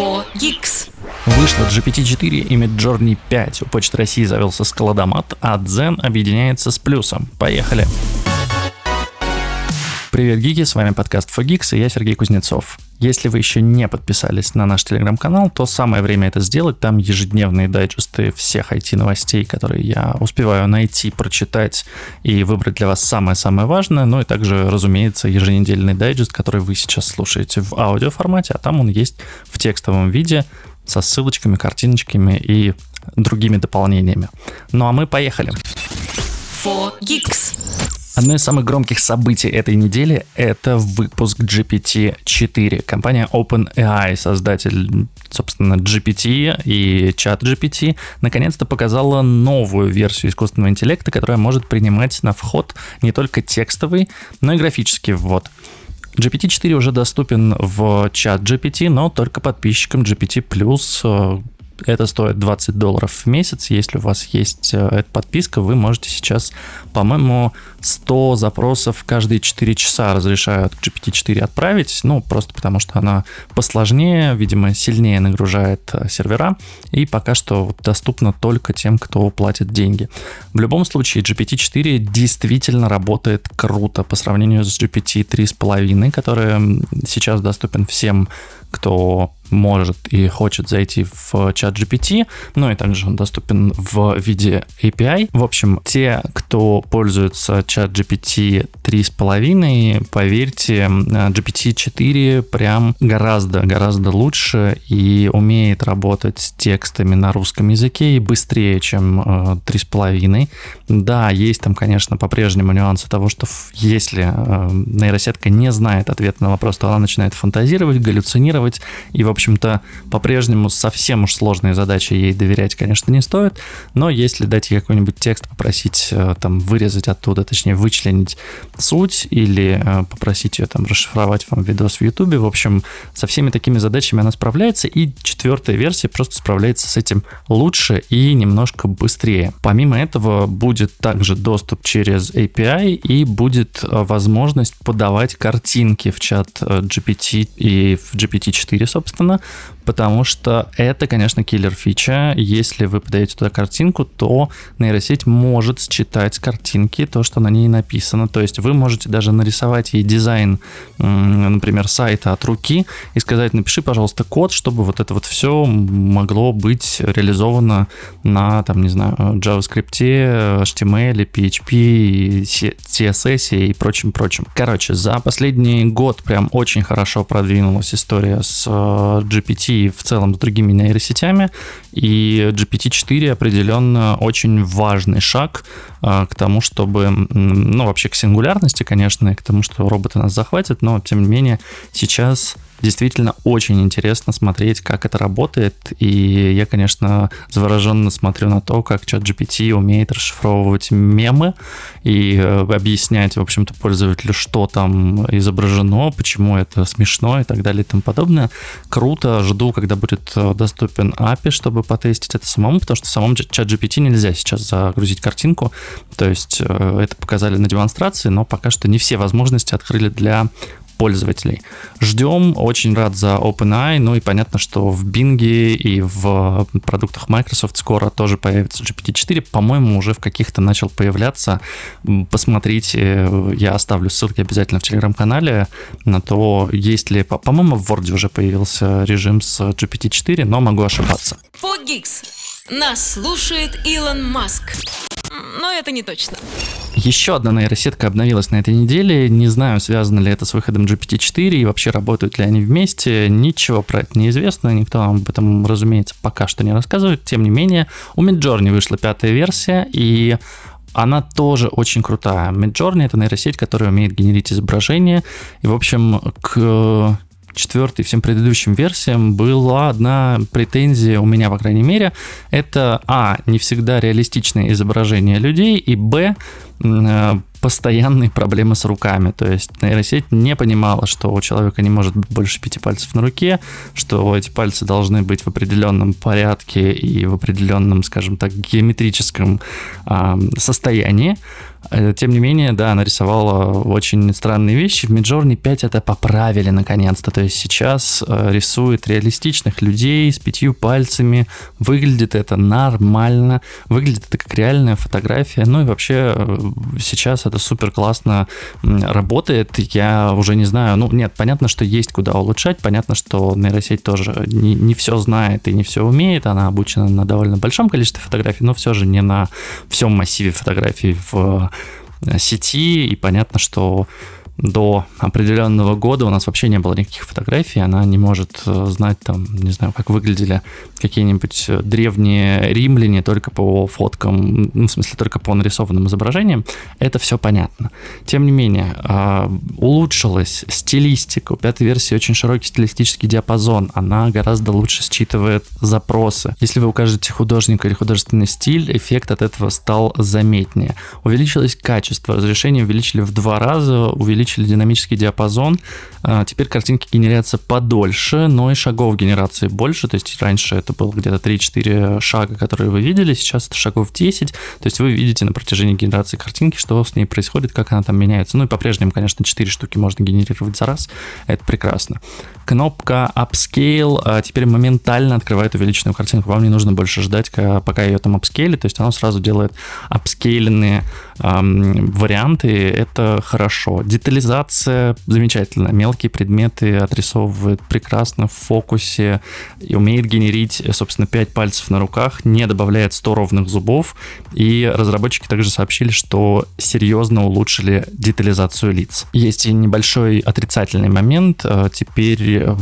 4 Geeks. Вышло GPT-4 и Midjourney 5. У Почты России завелся складомат, а Zen объединяется с плюсом. Поехали! Привет, гики, с вами подкаст Fogix, и я Сергей Кузнецов. Если вы еще не подписались на наш телеграм-канал, то самое время это сделать. Там ежедневные дайджесты всех IT-новостей, которые я успеваю найти, прочитать и выбрать для вас самое-самое важное. Ну и также, разумеется, еженедельный дайджест, который вы сейчас слушаете в аудиоформате, а там он есть в текстовом виде со ссылочками, картиночками и другими дополнениями. Ну а мы поехали. 4 Geeks. Одно из самых громких событий этой недели — это выпуск GPT-4. Компания OpenAI, создатель, собственно, GPT и чат GPT, наконец-то показала новую версию искусственного интеллекта, которая может принимать на вход не только текстовый, но и графический ввод. GPT-4 уже доступен в чат GPT, но только подписчикам GPT+, это стоит 20 долларов в месяц. Если у вас есть э, эта подписка, вы можете сейчас, по-моему, 100 запросов каждые 4 часа разрешают GPT-4 отправить. Ну, просто потому что она посложнее, видимо, сильнее нагружает э, сервера. И пока что доступна только тем, кто платит деньги. В любом случае, GPT-4 действительно работает круто по сравнению с GPT 3.5, который сейчас доступен всем, кто может и хочет зайти в чат GPT, ну и также он доступен в виде API. В общем, те, кто пользуется чат GPT 3.5, поверьте, GPT-4 прям гораздо, гораздо лучше и умеет работать с текстами на русском языке и быстрее, чем 3.5. Э, да, есть там, конечно, по-прежнему нюансы того, что если э, нейросетка не знает ответ на вопрос, то она начинает фантазировать, галлюцинировать и, в общем-то, по-прежнему совсем уж сложные задачи ей доверять, конечно, не стоит, но если дать ей какой-нибудь текст, попросить э, там вырезать оттуда, точнее вычленить суть или э, попросить ее там расшифровать вам видос в Ютубе, в общем, со всеми такими задачами она справляется, и четвертая версия просто справляется с этим лучше и немножко быстрее. Помимо этого будет также доступ через API и будет э, возможность подавать картинки в чат GPT и в GPT-4, собственно, Ладно, потому что это, конечно, киллер фича. Если вы подаете туда картинку, то нейросеть может считать картинки, то, что на ней написано. То есть вы можете даже нарисовать ей дизайн, например, сайта от руки и сказать, напиши, пожалуйста, код, чтобы вот это вот все могло быть реализовано на, там, не знаю, JavaScript, HTML, PHP, CSS и прочим-прочим. Короче, за последний год прям очень хорошо продвинулась история с э, GPT в целом с другими нейросетями, и GPT-4 определенно очень важный шаг а, к тому, чтобы, ну, вообще к сингулярности, конечно, и к тому, что роботы нас захватят, но, тем не менее, сейчас действительно очень интересно смотреть, как это работает. И я, конечно, завороженно смотрю на то, как чат GPT умеет расшифровывать мемы и э, объяснять, в общем-то, пользователю, что там изображено, почему это смешно и так далее и тому подобное. Круто, жду, когда будет э, доступен API, чтобы потестить это самому, потому что в самом чат GPT нельзя сейчас загрузить картинку. То есть э, это показали на демонстрации, но пока что не все возможности открыли для пользователей. Ждем, очень рад за OpenAI, ну и понятно, что в Bing и в продуктах Microsoft скоро тоже появится GPT-4, по-моему, уже в каких-то начал появляться. Посмотрите, я оставлю ссылки обязательно в телеграм-канале на то, есть ли, по-моему, в Word уже появился режим с GPT-4, но могу ошибаться. Фогикс. Нас слушает Илон Маск. Но это не точно. Еще одна нейросетка обновилась на этой неделе. Не знаю, связано ли это с выходом GPT-4 и вообще работают ли они вместе. Ничего про это неизвестно. Никто вам об этом, разумеется, пока что не рассказывает. Тем не менее, у Midjourney вышла пятая версия, и она тоже очень крутая. Midjourney — это нейросеть, которая умеет генерить изображения. И, в общем, к четвертой, всем предыдущим версиям была одна претензия у меня, по крайней мере. Это, а, не всегда реалистичное изображение людей, и, б, э, постоянные проблемы с руками. То есть нейросеть не понимала, что у человека не может быть больше пяти пальцев на руке, что эти пальцы должны быть в определенном порядке и в определенном, скажем так, геометрическом э, состоянии. Тем не менее, да, она рисовала очень странные вещи. В Midjourney 5 это поправили наконец-то. То есть сейчас э, рисует реалистичных людей с пятью пальцами. Выглядит это нормально. Выглядит это как реальная фотография. Ну и вообще э, сейчас это супер классно работает. Я уже не знаю. Ну, нет, понятно, что есть куда улучшать. Понятно, что нейросеть тоже не, не все знает и не все умеет. Она обучена на довольно большом количестве фотографий, но все же не на всем массиве фотографий в Э, сети, и понятно, что до определенного года у нас вообще не было никаких фотографий, она не может э, знать там, не знаю, как выглядели какие-нибудь э, древние римляне только по фоткам, ну, в смысле, только по нарисованным изображениям, это все понятно. Тем не менее, а, улучшилась стилистика, у пятой версии очень широкий стилистический диапазон, она гораздо лучше считывает запросы. Если вы укажете художника или художественный стиль, эффект от этого стал заметнее. Увеличилось качество, разрешение увеличили в два раза, увеличилось увеличили динамический диапазон. А, теперь картинки генерятся подольше, но и шагов генерации больше. То есть раньше это было где-то 3-4 шага, которые вы видели, сейчас это шагов 10. То есть вы видите на протяжении генерации картинки, что с ней происходит, как она там меняется. Ну и по-прежнему, конечно, 4 штуки можно генерировать за раз. Это прекрасно. Кнопка Upscale а, теперь моментально открывает увеличенную картинку. Вам не нужно больше ждать, пока ее там апскейли. То есть она сразу делает апскейленные эм, варианты. Это хорошо. Детализация замечательная мелкие предметы отрисовывает прекрасно в фокусе и умеет генерить, собственно, 5 пальцев на руках, не добавляет 100 ровных зубов. И разработчики также сообщили, что серьезно улучшили детализацию лиц. Есть и небольшой отрицательный момент. Э,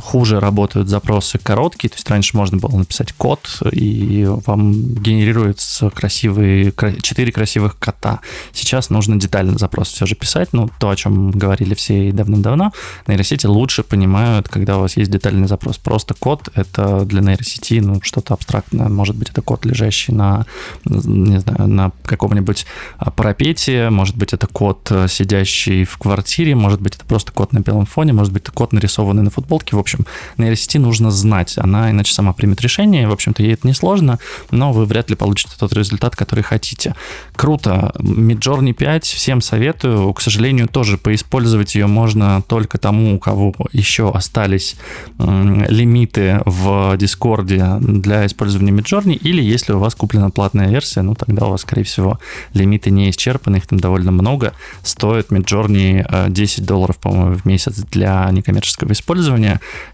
хуже работают запросы короткие, то есть раньше можно было написать код, и вам генерируются красивые, 4 красивых кота. Сейчас нужно детальный запрос все же писать, ну, то, о чем говорили все давным-давно. Нейросети лучше понимают, когда у вас есть детальный запрос. Просто код — это для нейросети ну, что-то абстрактное. Может быть, это код, лежащий на, не знаю, на каком-нибудь а, парапете, может быть, это код, э, сидящий в квартире, может быть, это просто код на белом фоне, может быть, это код, нарисованный на футболке. В общем, нейросети нужно знать. Она иначе сама примет решение. В общем-то, ей это не сложно, но вы вряд ли получите тот результат, который хотите. Круто. Midjourney 5 всем советую. К сожалению, тоже поиспользовать ее можно только тому, у кого еще остались лимиты в Дискорде для использования Midjourney, или если у вас куплена платная версия, ну тогда у вас, скорее всего, лимиты не исчерпаны, их там довольно много. Стоит Midjourney 10 э, долларов, по-моему, в месяц для некоммерческого использования.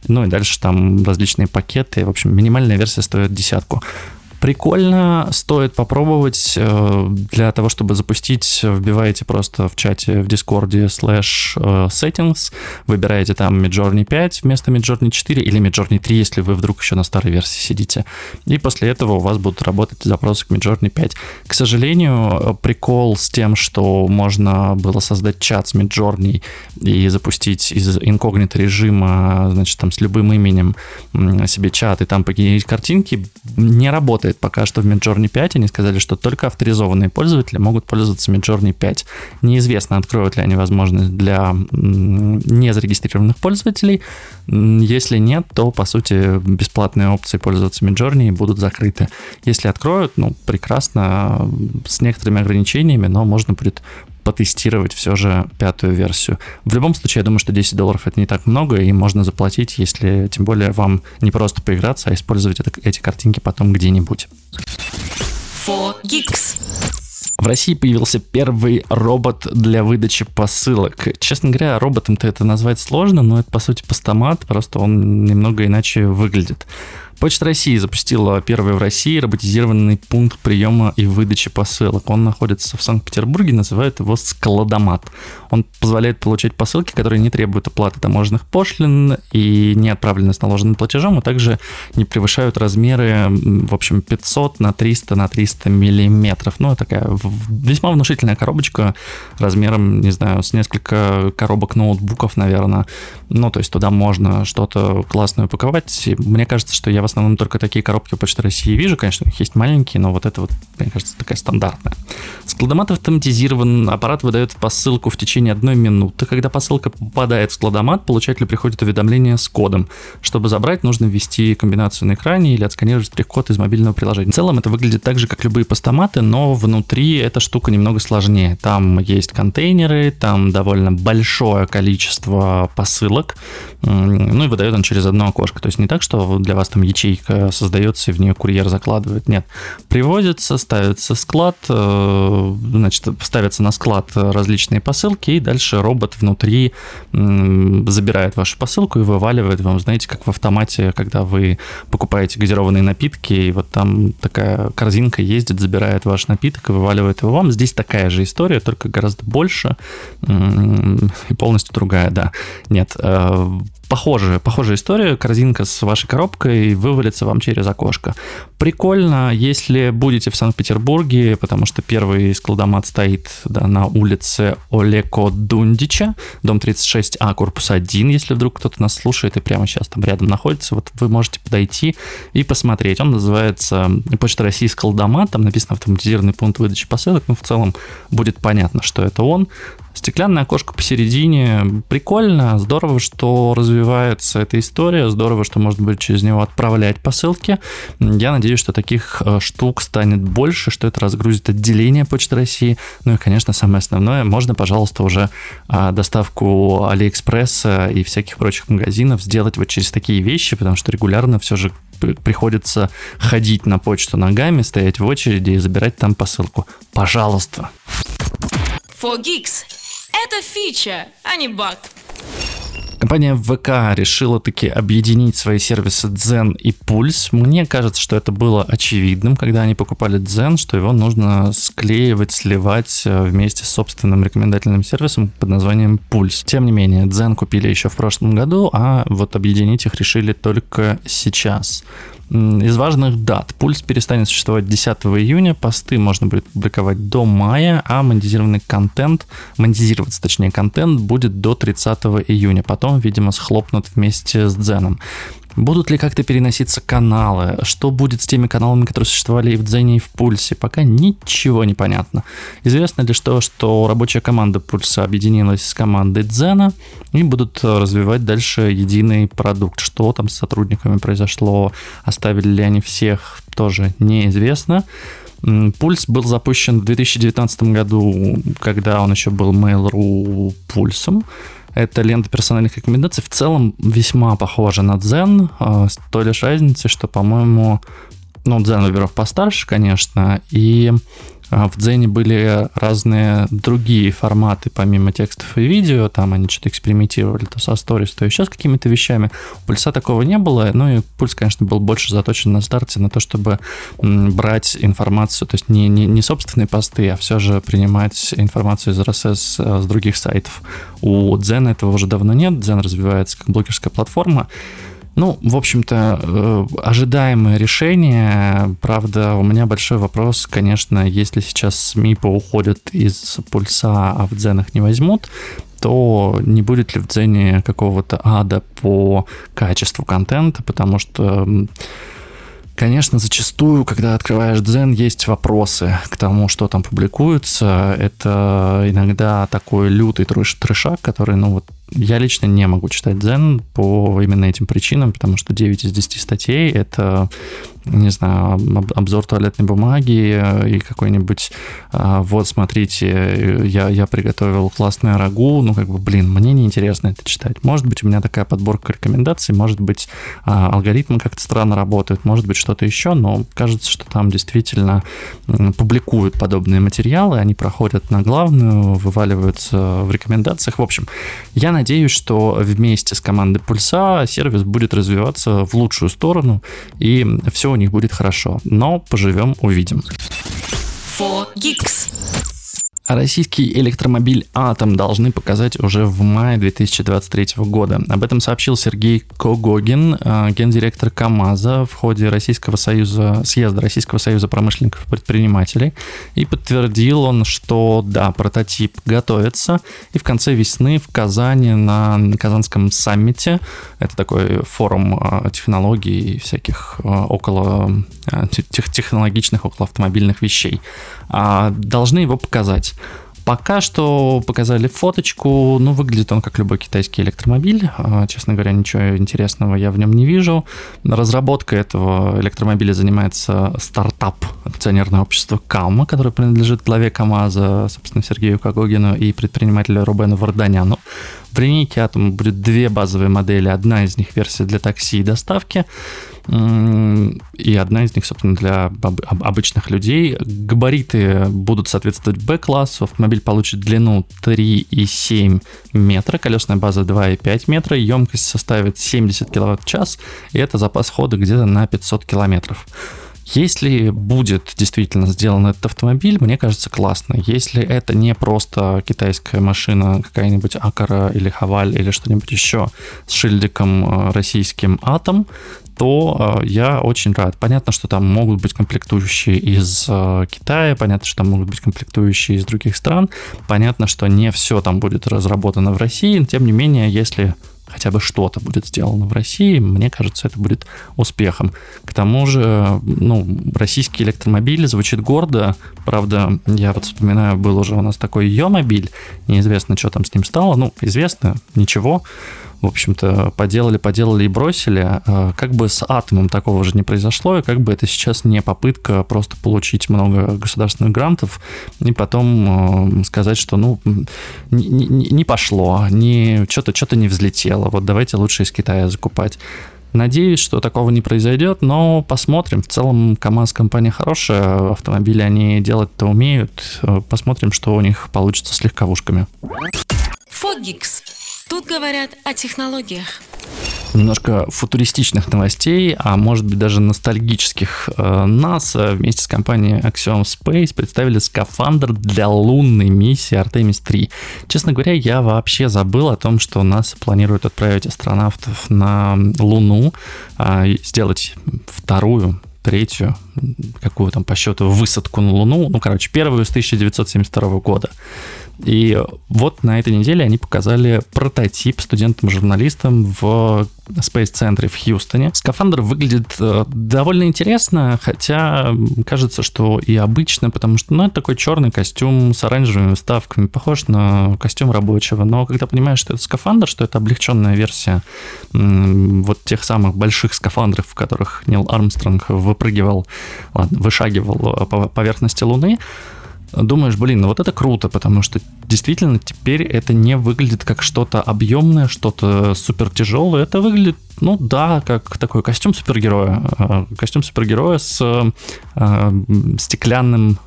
Ну и дальше там различные пакеты. В общем, минимальная версия стоит десятку. Прикольно, стоит попробовать. Э, для того, чтобы запустить, вбиваете просто в чате в Дискорде slash э, settings, выбираете там Midjourney 5 вместо Midjourney 4 или Midjourney 3, если вы вдруг еще на старой версии сидите. И после этого у вас будут работать запросы к Midjourney 5. К сожалению, прикол с тем, что можно было создать чат с Midjourney и запустить из инкогнито режима, значит, там с любым именем себе чат и там погенерить картинки, не работает работает пока что в Midjourney 5. Они сказали, что только авторизованные пользователи могут пользоваться Midjourney 5. Неизвестно, откроют ли они возможность для незарегистрированных пользователей. Если нет, то, по сути, бесплатные опции пользоваться Midjourney будут закрыты. Если откроют, ну, прекрасно, с некоторыми ограничениями, но можно будет потестировать все же пятую версию. В любом случае, я думаю, что 10 долларов это не так много, и можно заплатить, если тем более вам не просто поиграться, а использовать это, эти картинки потом где-нибудь. В России появился первый робот для выдачи посылок. Честно говоря, роботом-то это назвать сложно, но это по сути постамат, просто он немного иначе выглядит. Почта России запустила первый в России роботизированный пункт приема и выдачи посылок. Он находится в Санкт-Петербурге, называют его складомат. Он позволяет получать посылки, которые не требуют оплаты таможенных пошлин и не отправлены с наложенным платежом, а также не превышают размеры, в общем, 500 на 300 на 300 миллиметров. Ну, такая весьма внушительная коробочка размером, не знаю, с несколько коробок ноутбуков, наверное. Ну, то есть туда можно что-то классное упаковать. Мне кажется, что я в основном только такие коробки у Почты России вижу. Конечно, у есть маленькие, но вот это вот, мне кажется, такая стандартная. Складомат автоматизирован, аппарат выдает посылку в течение одной минуты. Когда посылка попадает в складомат, получателю приходит уведомление с кодом. Чтобы забрать, нужно ввести комбинацию на экране или отсканировать штрих-код из мобильного приложения. В целом это выглядит так же, как любые постаматы, но внутри эта штука немного сложнее. Там есть контейнеры, там довольно большое количество посылок, ну и выдает он через одно окошко. То есть не так, что для вас там ячейка создается и в нее курьер закладывает. Нет. Привозится, ставится склад, э, значит, ставятся на склад различные посылки, и дальше робот внутри забирает вашу посылку и вываливает вам, знаете, как в автомате, когда вы покупаете газированные напитки, и вот там такая корзинка ездит, забирает ваш напиток и вываливает его вам. Здесь такая же история, только гораздо больше и полностью другая, да. Нет, э, похожая, похожая история. Корзинка с вашей коробкой вывалится вам через окошко. Прикольно, если будете в Санкт-Петербурге, потому что первый складомат стоит да, на улице Олеко Дундича, дом 36А, корпус 1, если вдруг кто-то нас слушает и прямо сейчас там рядом находится, вот вы можете подойти и посмотреть. Он называется Почта России складомат, там написано автоматизированный пункт выдачи посылок, ну в целом будет понятно, что это он. Стеклянное окошко посередине. Прикольно, здорово, что развивается эта история, здорово, что можно будет через него отправлять посылки. Я надеюсь, что таких э, штук станет больше, что это разгрузит отделение Почты России. Ну и, конечно, самое основное, можно, пожалуйста, уже а, доставку Алиэкспресса и всяких прочих магазинов сделать вот через такие вещи, потому что регулярно все же приходится ходить на почту ногами, стоять в очереди и забирать там посылку. Пожалуйста. For Geeks это фича, а не баг. Компания ВК решила таки объединить свои сервисы Zen и Pulse. Мне кажется, что это было очевидным, когда они покупали Zen, что его нужно склеивать, сливать э, вместе с собственным рекомендательным сервисом под названием Pulse. Тем не менее, Zen купили еще в прошлом году, а вот объединить их решили только сейчас. Из важных дат. Пульс перестанет существовать 10 июня, посты можно будет публиковать до мая, а монетизированный контент, монетизироваться точнее контент будет до 30 июня. Потом, видимо, схлопнут вместе с Дзеном. Будут ли как-то переноситься каналы? Что будет с теми каналами, которые существовали и в Дзене, и в Пульсе? Пока ничего не понятно. Известно лишь то, что рабочая команда Пульса объединилась с командой Дзена и будут развивать дальше единый продукт. Что там с сотрудниками произошло, оставили ли они всех, тоже неизвестно. Пульс был запущен в 2019 году, когда он еще был Mail.ru пульсом. Это лента персональных рекомендаций. В целом весьма похожа на Zen, а, с той лишь разницей, что, по-моему, ну, Zen, во-первых, постарше, конечно, и в Дзене были разные другие форматы, помимо текстов и видео, там они что-то экспериментировали то со сторис, то еще с какими-то вещами. У Пульса такого не было, ну и Пульс, конечно, был больше заточен на старте на то, чтобы брать информацию, то есть не, не, не собственные посты, а все же принимать информацию из RSS э, с других сайтов. У Дзена этого уже давно нет, Дзен развивается как блогерская платформа, ну, в общем-то, э, ожидаемое решение. Правда, у меня большой вопрос, конечно, если сейчас СМИ поуходят из пульса, а в дзенах не возьмут, то не будет ли в дзене какого-то ада по качеству контента, потому что Конечно, зачастую, когда открываешь Дзен, есть вопросы к тому, что там публикуется. Это иногда такой лютый трэш трешак, который, ну вот, я лично не могу читать Дзен по именно этим причинам, потому что 9 из 10 статей — это не знаю, обзор туалетной бумаги и какой-нибудь, а, вот, смотрите, я, я приготовил классное рагу, ну, как бы, блин, мне неинтересно это читать. Может быть, у меня такая подборка рекомендаций, может быть, а, алгоритмы как-то странно работают, может быть, что-то еще, но кажется, что там действительно публикуют подобные материалы, они проходят на главную, вываливаются в рекомендациях. В общем, я надеюсь, что вместе с командой Пульса сервис будет развиваться в лучшую сторону, и все у них будет хорошо. Но поживем, увидим. For Geeks. А российский электромобиль «Атом» должны показать уже в мае 2023 года. Об этом сообщил Сергей Когогин, э, гендиректор КАМАЗа в ходе Российского союза, съезда Российского союза промышленников и предпринимателей. И подтвердил он, что да, прототип готовится. И в конце весны в Казани на Казанском саммите, это такой форум э, технологий и всяких э, около технологичных, около автомобильных вещей, а, должны его показать. Пока что показали фоточку, ну, выглядит он как любой китайский электромобиль. А, честно говоря, ничего интересного я в нем не вижу. Разработкой этого электромобиля занимается стартап акционерное общество КАМА, которое принадлежит главе КАМАЗа, собственно, Сергею Кагогину и предпринимателю Рубену Варданяну. В линейке Атома будет две базовые модели. Одна из них версия для такси и доставки, и одна из них, собственно, для обычных людей. Габариты будут соответствовать B-классу. Автомобиль получит длину 3,7 метра, колесная база 2,5 метра, емкость составит 70 киловатт-час, и это запас хода где-то на 500 километров. Если будет действительно сделан этот автомобиль, мне кажется, классно. Если это не просто китайская машина, какая-нибудь Акара или Хаваль или что-нибудь еще с шильдиком э, российским Атом, то э, я очень рад. Понятно, что там могут быть комплектующие из э, Китая, понятно, что там могут быть комплектующие из других стран, понятно, что не все там будет разработано в России, но тем не менее, если хотя бы что-то будет сделано в России, мне кажется, это будет успехом. К тому же, ну, российский электромобиль звучит гордо. Правда, я вот вспоминаю, был уже у нас такой Йомобиль, неизвестно, что там с ним стало. Ну, известно, ничего в общем-то, поделали, поделали и бросили. А, как бы с атомом такого же не произошло, и как бы это сейчас не попытка просто получить много государственных грантов и потом сказать, что, ну, не, не, не пошло, не, что-то что не взлетело, вот давайте лучше из Китая закупать. Надеюсь, что такого не произойдет, но посмотрим. В целом КАМАЗ компания хорошая, автомобили они делать-то умеют. Посмотрим, что у них получится с легковушками. Фогикс. Тут говорят о технологиях. Немножко футуристичных новостей, а может быть даже ностальгических. НАСА э, вместе с компанией Axiom Space представили скафандр для лунной миссии Artemis 3. Честно говоря, я вообще забыл о том, что НАСА планирует отправить астронавтов на Луну, а, сделать вторую третью, какую там по счету, высадку на Луну, ну, короче, первую с 1972 года. И вот на этой неделе они показали прототип студентам-журналистам в Space-центре в Хьюстоне. Скафандр выглядит э, довольно интересно, хотя кажется, что и обычно, потому что, ну, это такой черный костюм с оранжевыми вставками, похож на костюм рабочего. Но когда понимаешь, что это скафандр, что это облегченная версия вот тех самых больших скафандров, в которых Нил Армстронг выпрыгивал, ладно, вышагивал э, по поверхности Луны, думаешь, блин, ну вот это круто, потому что действительно теперь это не выглядит как что-то объемное, что-то супер тяжелое. Это выглядит, ну да, как такой костюм супергероя. Э, костюм супергероя с э, стеклянным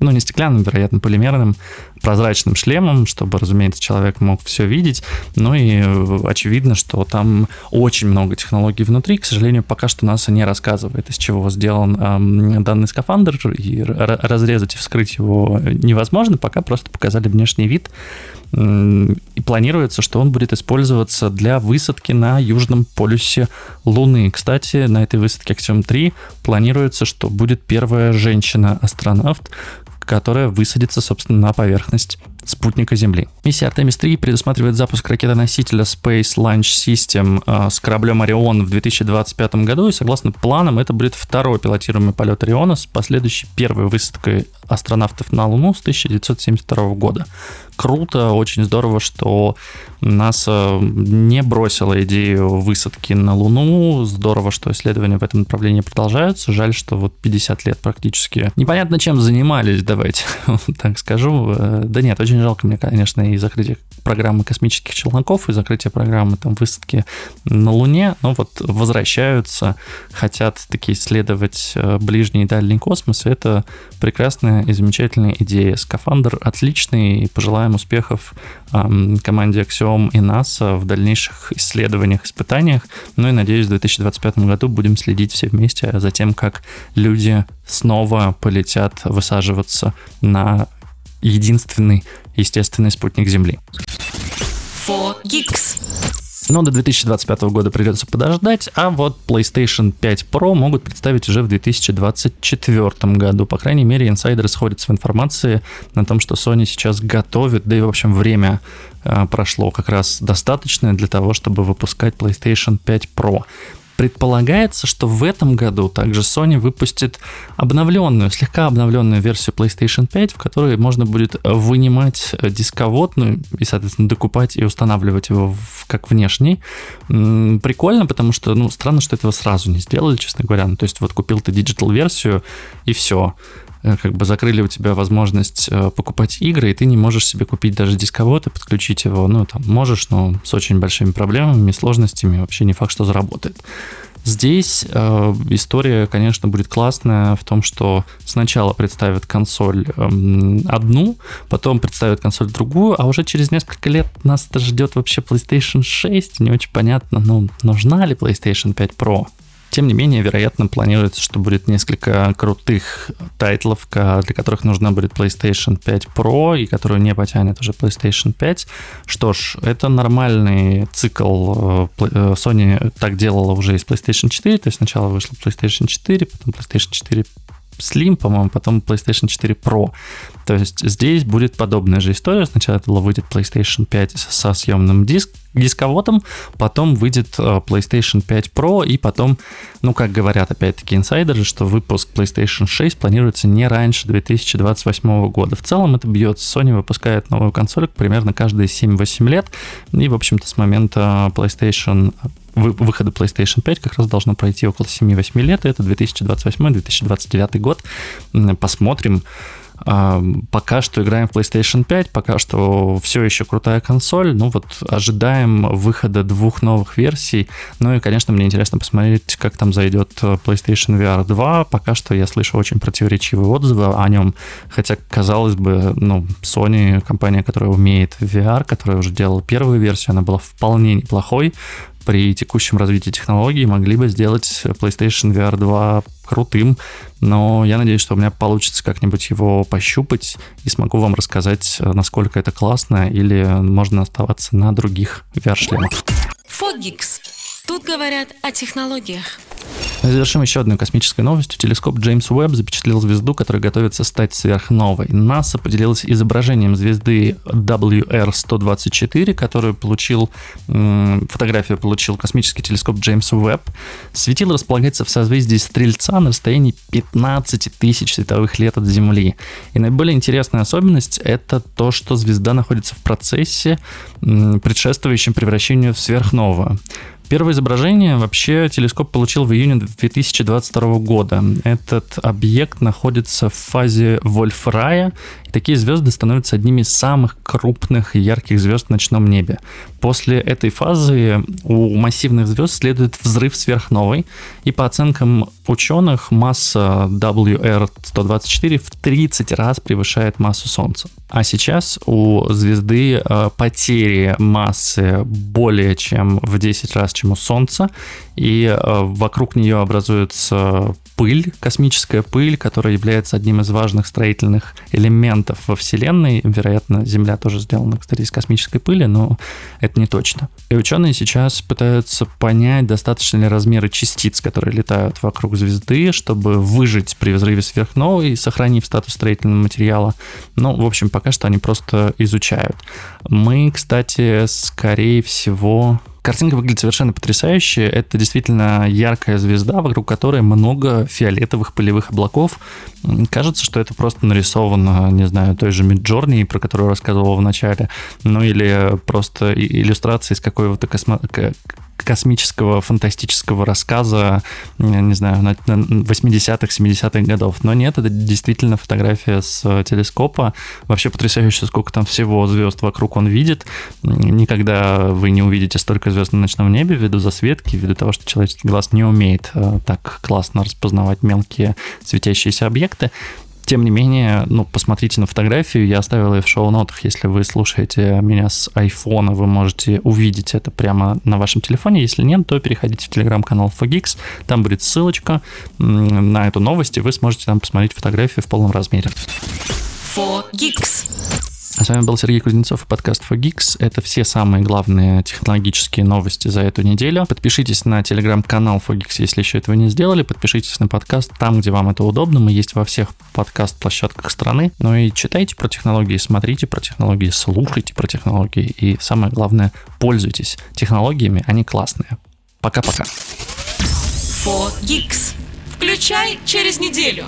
ну, не стеклянным, вероятно, полимерным, прозрачным шлемом, чтобы, разумеется, человек мог все видеть. Ну и э, очевидно, что там очень много технологий внутри. К сожалению, пока что НАСА не рассказывает, из чего сделан э, данный скафандр, и разрезать и вскрыть его невозможно, пока просто показали внешний вид. И планируется, что он будет использоваться для высадки на южном полюсе Луны. Кстати, на этой высадке Аксиом-3 планируется, что будет первая женщина-астронавт, которая высадится, собственно, на поверхность спутника Земли. Миссия Artemis 3 предусматривает запуск ракетоносителя Space Launch System э, с кораблем Орион в 2025 году, и согласно планам это будет второй пилотируемый полет Ориона с последующей первой высадкой астронавтов на Луну с 1972 года. Круто, очень здорово, что НАСА не бросила идею высадки на Луну. Здорово, что исследования в этом направлении продолжаются. Жаль, что вот 50 лет практически непонятно чем занимались, давайте так скажу. Э, да нет, очень жалко мне, конечно, и закрытие программы космических челноков, и закрытие программы там высадки на Луне. Но вот возвращаются, хотят такие исследовать э, ближний и дальний космос. И это прекрасная и замечательная идея. Скафандр отличный, и пожелаем успехов эм, команде Axiom и NASA в дальнейших исследованиях, испытаниях. Ну и надеюсь, в 2025 году будем следить все вместе за тем, как люди снова полетят высаживаться на единственный естественный спутник Земли. 4Geeks. Но до 2025 года придется подождать, а вот PlayStation 5 Pro могут представить уже в 2024 году. По крайней мере, инсайдеры сходятся в информации на том, что Sony сейчас готовит, да и, в общем, время э, прошло как раз достаточное для того, чтобы выпускать PlayStation 5 Pro. Предполагается, что в этом году также Sony выпустит обновленную, слегка обновленную версию PlayStation 5, в которой можно будет вынимать дисковод, ну и, соответственно, докупать и устанавливать его в, как внешний. Прикольно, потому что, ну, странно, что этого сразу не сделали, честно говоря. Ну, то есть вот купил ты digital-версию, и все как бы закрыли у тебя возможность э, покупать игры, и ты не можешь себе купить даже дисковод и подключить его. Ну, там, можешь, но с очень большими проблемами, сложностями, вообще не факт, что заработает. Здесь э, история, конечно, будет классная в том, что сначала представят консоль э, одну, потом представят консоль другую, а уже через несколько лет нас ждет вообще PlayStation 6. Не очень понятно, ну, нужна ли PlayStation 5 Pro. Тем не менее, вероятно, планируется, что будет несколько крутых тайтлов, для которых нужна будет PlayStation 5 Pro и которую не потянет уже PlayStation 5. Что ж, это нормальный цикл. Э, э, Sony так делала уже и с PlayStation 4, то есть сначала вышла PlayStation 4, потом PlayStation 4 Slim, по-моему, потом PlayStation 4 Pro. То есть здесь будет подобная же история. Сначала выйдет PlayStation 5 со съемным диск, дисководом, потом выйдет э, PlayStation 5 Pro, и потом, ну, как говорят опять-таки инсайдеры, что выпуск PlayStation 6 планируется не раньше 2028 года. В целом это бьется. Sony выпускает новую консоль примерно каждые 7-8 лет, и, в общем-то, с момента PlayStation выхода PlayStation 5 как раз должно пройти около 7-8 лет, и это 2028-2029 год. Посмотрим, Пока что играем в PlayStation 5, пока что все еще крутая консоль. Ну вот ожидаем выхода двух новых версий. Ну и, конечно, мне интересно посмотреть, как там зайдет PlayStation VR 2. Пока что я слышу очень противоречивые отзывы о нем. Хотя, казалось бы, ну, Sony, компания, которая умеет VR, которая уже делала первую версию, она была вполне неплохой при текущем развитии технологий могли бы сделать PlayStation VR 2 крутым, но я надеюсь, что у меня получится как-нибудь его пощупать и смогу вам рассказать, насколько это классно, или можно оставаться на других VR-шлемах. Фогикс. Тут говорят о технологиях. Завершим еще одной космической новостью. Телескоп Джеймс Уэбб запечатлел звезду, которая готовится стать сверхновой. НАСА поделилась изображением звезды WR-124, которую получил, фотографию получил космический телескоп Джеймс Уэбб. Светило располагается в созвездии Стрельца на расстоянии 15 тысяч световых лет от Земли. И наиболее интересная особенность — это то, что звезда находится в процессе, предшествующем превращению в сверхновую. Первое изображение вообще телескоп получил в июне 2022 года. Этот объект находится в фазе Вольфрая, и такие звезды становятся одними из самых крупных и ярких звезд в ночном небе. После этой фазы у массивных звезд следует взрыв сверхновой, и по оценкам ученых масса WR-124 в 30 раз превышает массу Солнца. А сейчас у звезды э, потери массы более чем в 10 раз, чем у Солнца, и э, вокруг нее образуется пыль, космическая пыль, которая является одним из важных строительных элементов во Вселенной. Вероятно, Земля тоже сделана, кстати, из космической пыли, но это не точно. И ученые сейчас пытаются понять, достаточно ли размеры частиц, которые летают вокруг звезды, чтобы выжить при взрыве сверхновой, сохранив статус строительного материала. Ну, в общем, пока что они просто изучают. Мы, кстати, скорее всего, Картинка выглядит совершенно потрясающе. Это действительно яркая звезда, вокруг которой много фиолетовых пылевых облаков. Кажется, что это просто нарисовано, не знаю, той же Midjourney, про которую рассказывал в начале, ну или просто иллюстрация из какого-то космо космического фантастического рассказа, не знаю, 80-х, 70-х годов. Но нет, это действительно фотография с э, телескопа. Вообще потрясающе, сколько там всего звезд вокруг он видит. Никогда вы не увидите столько звезд на ночном небе ввиду засветки, ввиду того, что человеческий глаз не умеет э, так классно распознавать мелкие светящиеся объекты. Тем не менее, ну, посмотрите на фотографию, я оставил ее в шоу-нотах, если вы слушаете меня с айфона, вы можете увидеть это прямо на вашем телефоне, если нет, то переходите в телеграм-канал Fogix, там будет ссылочка на эту новость, и вы сможете там посмотреть фотографию в полном размере. 4 Geeks. А с вами был Сергей Кузнецов и подкаст For Geeks. Это все самые главные технологические новости за эту неделю. Подпишитесь на телеграм-канал For Geeks, если еще этого не сделали. Подпишитесь на подкаст там, где вам это удобно. Мы есть во всех подкаст-площадках страны. Ну и читайте про технологии, смотрите про технологии, слушайте про технологии. И самое главное, пользуйтесь технологиями, они классные. Пока-пока. 4 Geeks. Включай через неделю.